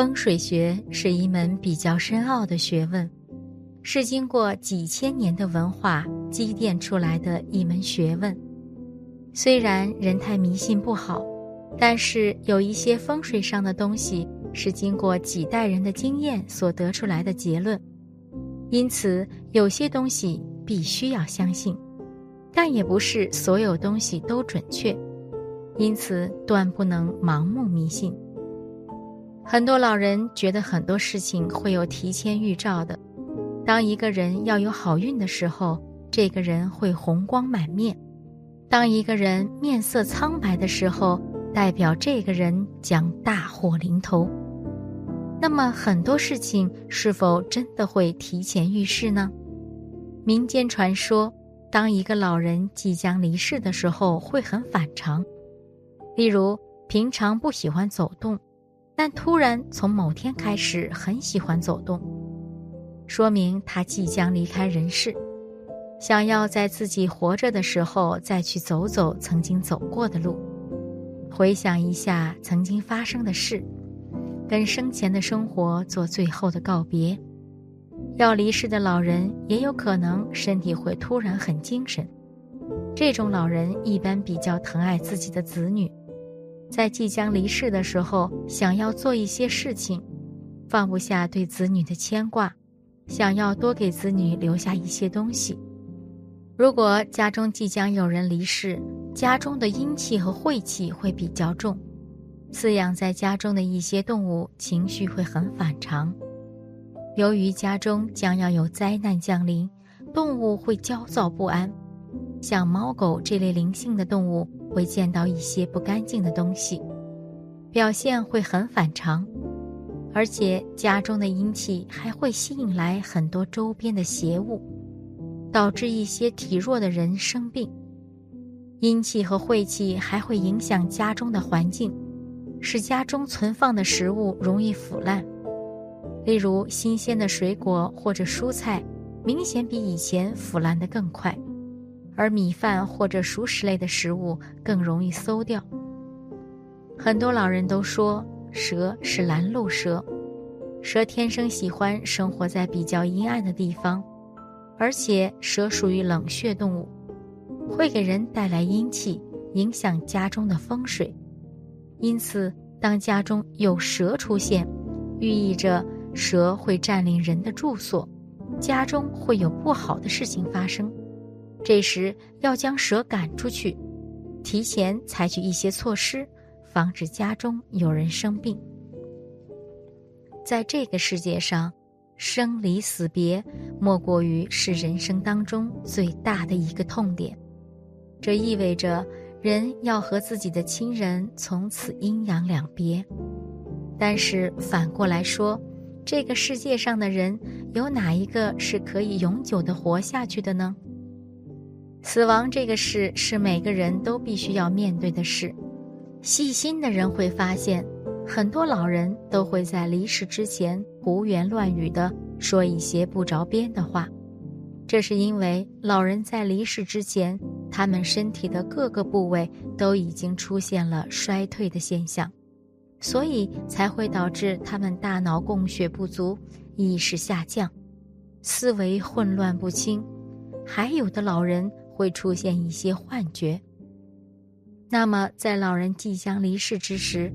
风水学是一门比较深奥的学问，是经过几千年的文化积淀出来的一门学问。虽然人太迷信不好，但是有一些风水上的东西是经过几代人的经验所得出来的结论，因此有些东西必须要相信，但也不是所有东西都准确，因此断不能盲目迷信。很多老人觉得很多事情会有提前预兆的。当一个人要有好运的时候，这个人会红光满面；当一个人面色苍白的时候，代表这个人将大祸临头。那么，很多事情是否真的会提前预示呢？民间传说，当一个老人即将离世的时候，会很反常。例如，平常不喜欢走动。但突然从某天开始很喜欢走动，说明他即将离开人世，想要在自己活着的时候再去走走曾经走过的路，回想一下曾经发生的事，跟生前的生活做最后的告别。要离世的老人也有可能身体会突然很精神，这种老人一般比较疼爱自己的子女。在即将离世的时候，想要做一些事情，放不下对子女的牵挂，想要多给子女留下一些东西。如果家中即将有人离世，家中的阴气和晦气会比较重，饲养在家中的一些动物情绪会很反常。由于家中将要有灾难降临，动物会焦躁不安，像猫狗这类灵性的动物。会见到一些不干净的东西，表现会很反常，而且家中的阴气还会吸引来很多周边的邪物，导致一些体弱的人生病。阴气和晦气还会影响家中的环境，使家中存放的食物容易腐烂。例如，新鲜的水果或者蔬菜，明显比以前腐烂得更快。而米饭或者熟食类的食物更容易馊掉。很多老人都说，蛇是拦路蛇，蛇天生喜欢生活在比较阴暗的地方，而且蛇属于冷血动物，会给人带来阴气，影响家中的风水。因此，当家中有蛇出现，寓意着蛇会占领人的住所，家中会有不好的事情发生。这时要将蛇赶出去，提前采取一些措施，防止家中有人生病。在这个世界上，生离死别莫过于是人生当中最大的一个痛点。这意味着人要和自己的亲人从此阴阳两别。但是反过来说，这个世界上的人有哪一个是可以永久的活下去的呢？死亡这个事是每个人都必须要面对的事。细心的人会发现，很多老人都会在离世之前胡言乱语的说一些不着边的话。这是因为老人在离世之前，他们身体的各个部位都已经出现了衰退的现象，所以才会导致他们大脑供血不足、意识下降、思维混乱不清。还有的老人。会出现一些幻觉。那么，在老人即将离世之时，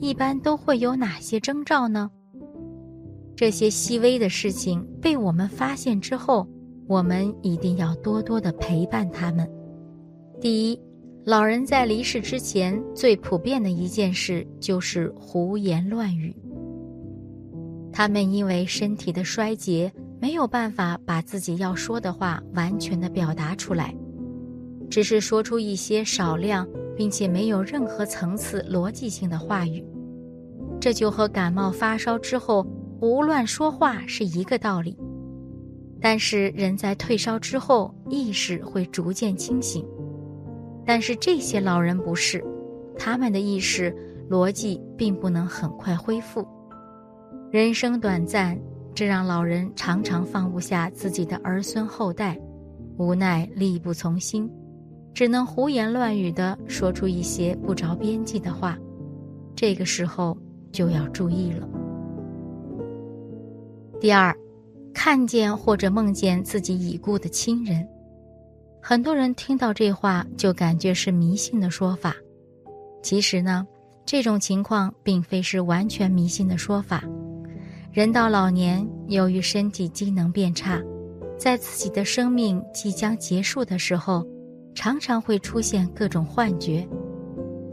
一般都会有哪些征兆呢？这些细微的事情被我们发现之后，我们一定要多多的陪伴他们。第一，老人在离世之前最普遍的一件事就是胡言乱语。他们因为身体的衰竭，没有办法把自己要说的话完全的表达出来。只是说出一些少量并且没有任何层次逻辑性的话语，这就和感冒发烧之后胡乱说话是一个道理。但是人在退烧之后意识会逐渐清醒，但是这些老人不是，他们的意识逻辑并不能很快恢复。人生短暂，这让老人常常放不下自己的儿孙后代，无奈力不从心。只能胡言乱语的说出一些不着边际的话，这个时候就要注意了。第二，看见或者梦见自己已故的亲人。很多人听到这话就感觉是迷信的说法，其实呢，这种情况并非是完全迷信的说法。人到老年，由于身体机能变差，在自己的生命即将结束的时候，常常会出现各种幻觉，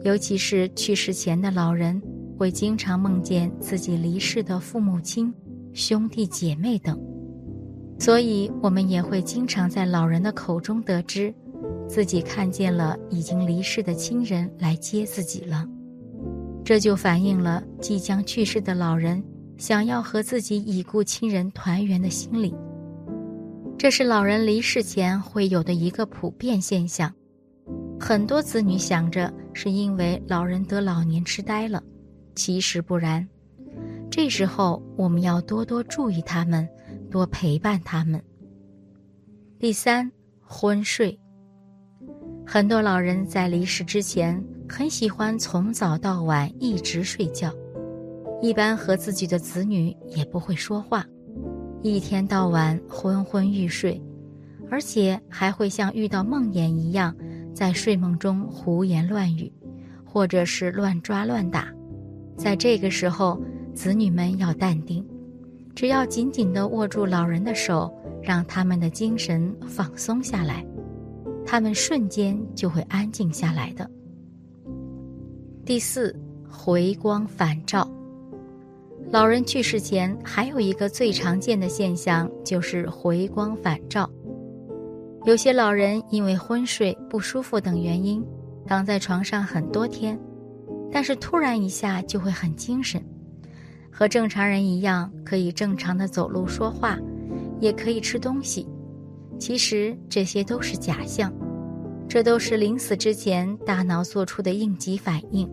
尤其是去世前的老人，会经常梦见自己离世的父母亲、兄弟姐妹等。所以，我们也会经常在老人的口中得知，自己看见了已经离世的亲人来接自己了。这就反映了即将去世的老人想要和自己已故亲人团圆的心理。这是老人离世前会有的一个普遍现象。很多子女想着是因为老人得老年痴呆了，其实不然。这时候，我们要多多注意他们。多陪伴他们。第三，昏睡。很多老人在离世之前，很喜欢从早到晚一直睡觉，一般和自己的子女也不会说话，一天到晚昏昏欲睡，而且还会像遇到梦魇一样，在睡梦中胡言乱语，或者是乱抓乱打。在这个时候，子女们要淡定。只要紧紧地握住老人的手，让他们的精神放松下来，他们瞬间就会安静下来的。第四，回光返照。老人去世前还有一个最常见的现象就是回光返照。有些老人因为昏睡、不舒服等原因，躺在床上很多天，但是突然一下就会很精神。和正常人一样，可以正常的走路、说话，也可以吃东西。其实这些都是假象，这都是临死之前大脑做出的应急反应，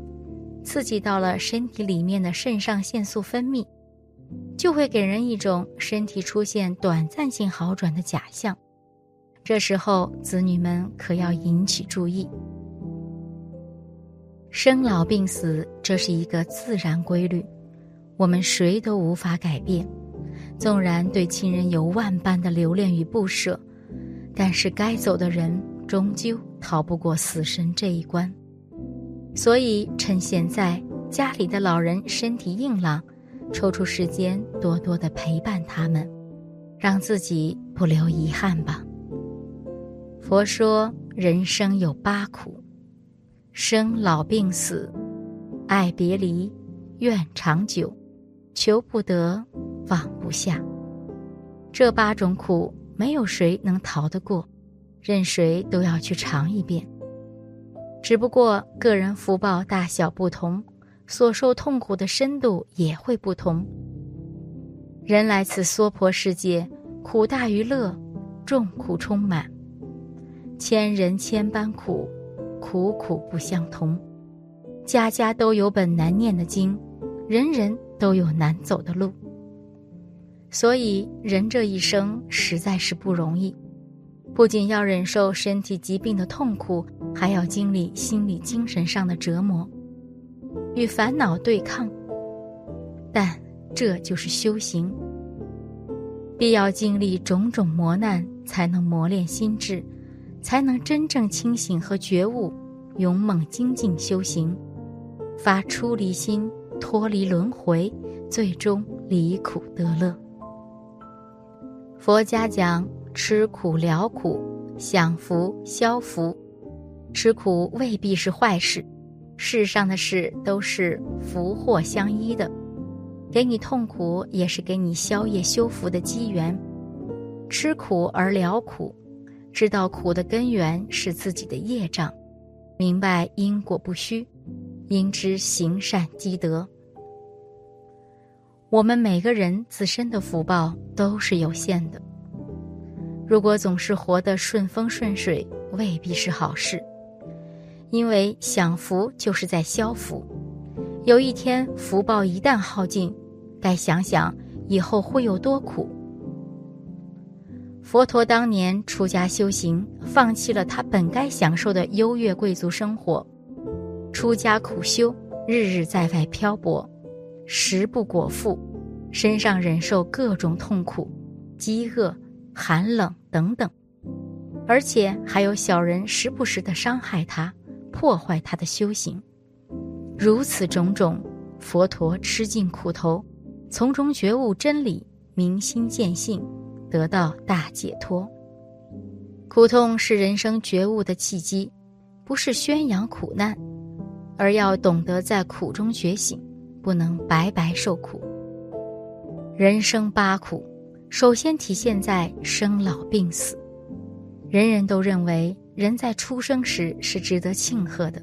刺激到了身体里面的肾上腺素分泌，就会给人一种身体出现短暂性好转的假象。这时候，子女们可要引起注意。生老病死，这是一个自然规律。我们谁都无法改变，纵然对亲人有万般的留恋与不舍，但是该走的人终究逃不过死神这一关。所以，趁现在家里的老人身体硬朗，抽出时间多多的陪伴他们，让自己不留遗憾吧。佛说，人生有八苦：生老病死、爱别离、怨长久。求不得，放不下，这八种苦没有谁能逃得过，任谁都要去尝一遍。只不过个人福报大小不同，所受痛苦的深度也会不同。人来此娑婆世界，苦大于乐，众苦充满，千人千般苦，苦苦不相同。家家都有本难念的经，人人。都有难走的路，所以人这一生实在是不容易，不仅要忍受身体疾病的痛苦，还要经历心理、精神上的折磨，与烦恼对抗。但这就是修行，必要经历种种磨难，才能磨练心智，才能真正清醒和觉悟，勇猛精进修行，发出离心。脱离轮回，最终离苦得乐。佛家讲吃苦了苦，享福消福。吃苦未必是坏事，世上的事都是福祸相依的。给你痛苦，也是给你消业修福的机缘。吃苦而了苦，知道苦的根源是自己的业障，明白因果不虚。应知行善积德。我们每个人自身的福报都是有限的。如果总是活得顺风顺水，未必是好事。因为享福就是在消福，有一天福报一旦耗尽，该想想以后会有多苦。佛陀当年出家修行，放弃了他本该享受的优越贵族生活。出家苦修，日日在外漂泊，食不果腹，身上忍受各种痛苦、饥饿、寒冷等等，而且还有小人时不时的伤害他，破坏他的修行。如此种种，佛陀吃尽苦头，从中觉悟真理，明心见性，得到大解脱。苦痛是人生觉悟的契机，不是宣扬苦难，而要懂得在苦中觉醒，不能白白受苦。人生八苦，首先体现在生老病死。人人都认为人在出生时是值得庆贺的。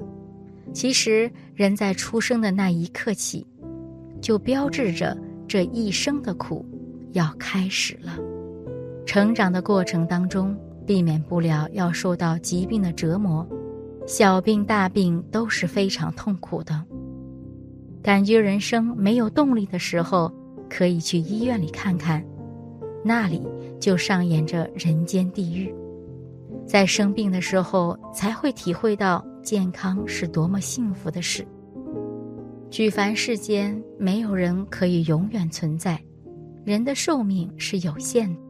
其实，人在出生的那一刻起，就标志着这一生的苦要开始了。成长的过程当中，避免不了要受到疾病的折磨，小病大病都是非常痛苦的。感觉人生没有动力的时候，可以去医院里看看，那里就上演着人间地狱。在生病的时候，才会体会到。健康是多么幸福的事。举凡世间，没有人可以永远存在，人的寿命是有限的，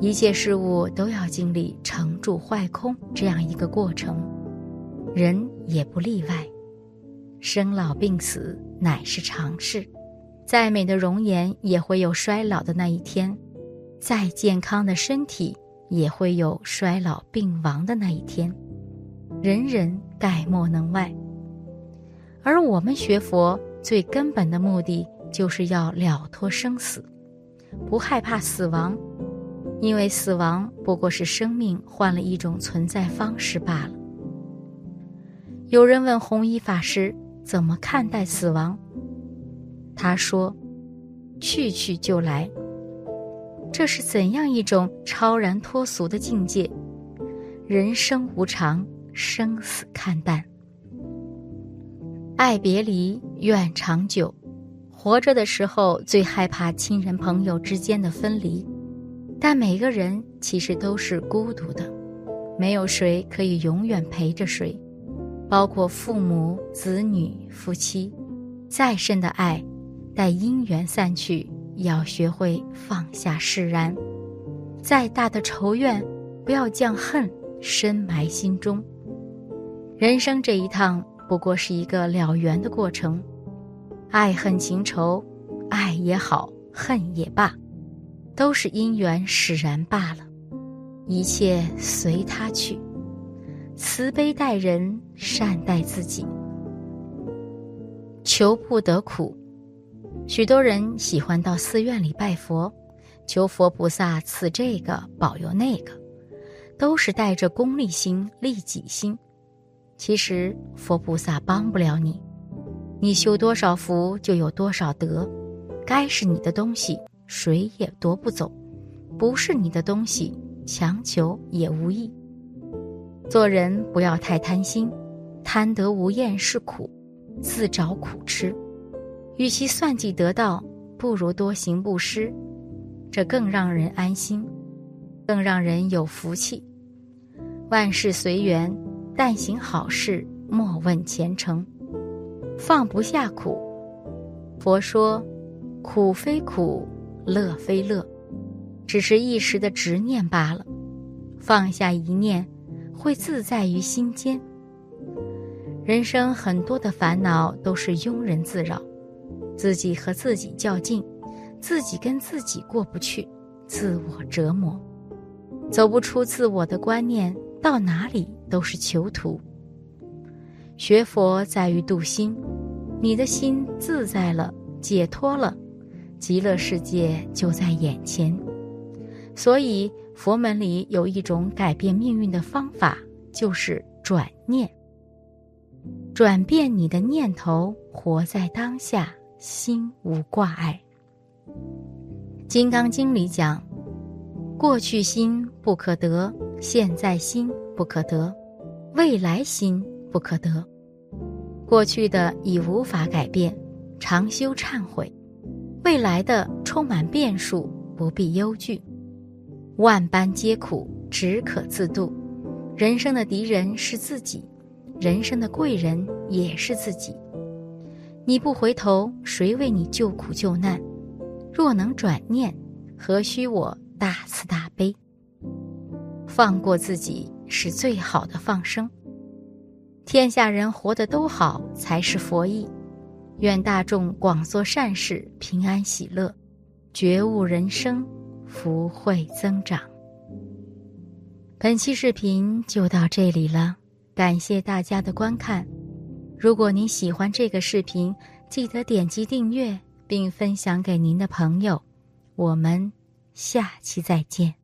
一切事物都要经历成住坏空这样一个过程，人也不例外。生老病死乃是常事，再美的容颜也会有衰老的那一天，再健康的身体也会有衰老病亡的那一天。人人概莫能外，而我们学佛最根本的目的，就是要了脱生死，不害怕死亡，因为死亡不过是生命换了一种存在方式罢了。有人问弘一法师怎么看待死亡，他说：“去去就来。”这是怎样一种超然脱俗的境界？人生无常。生死看淡，爱别离，愿长久。活着的时候最害怕亲人朋友之间的分离，但每个人其实都是孤独的，没有谁可以永远陪着谁，包括父母、子女、夫妻。再深的爱，待因缘散去，要学会放下释然；再大的仇怨，不要将恨深埋心中。人生这一趟不过是一个了缘的过程，爱恨情仇，爱也好，恨也罢，都是因缘使然罢了，一切随他去，慈悲待人，善待自己，求不得苦。许多人喜欢到寺院里拜佛，求佛菩萨赐这个，保佑那个，都是带着功利心、利己心。其实佛菩萨帮不了你，你修多少福就有多少德，该是你的东西谁也夺不走，不是你的东西强求也无益。做人不要太贪心，贪得无厌是苦，自找苦吃。与其算计得到，不如多行布施，这更让人安心，更让人有福气。万事随缘。但行好事，莫问前程。放不下苦，佛说，苦非苦，乐非乐，只是一时的执念罢了。放下一念，会自在于心间。人生很多的烦恼都是庸人自扰，自己和自己较劲，自己跟自己过不去，自我折磨，走不出自我的观念。到哪里都是囚徒。学佛在于度心，你的心自在了，解脱了，极乐世界就在眼前。所以佛门里有一种改变命运的方法，就是转念，转变你的念头，活在当下，心无挂碍。《金刚经》里讲。过去心不可得，现在心不可得，未来心不可得。过去的已无法改变，常修忏悔；未来的充满变数，不必忧惧。万般皆苦，只可自度。人生的敌人是自己，人生的贵人也是自己。你不回头，谁为你救苦救难？若能转念，何须我大慈大悲？放过自己是最好的放生。天下人活得都好，才是佛意。愿大众广做善事，平安喜乐，觉悟人生，福慧增长。本期视频就到这里了，感谢大家的观看。如果您喜欢这个视频，记得点击订阅并分享给您的朋友。我们下期再见。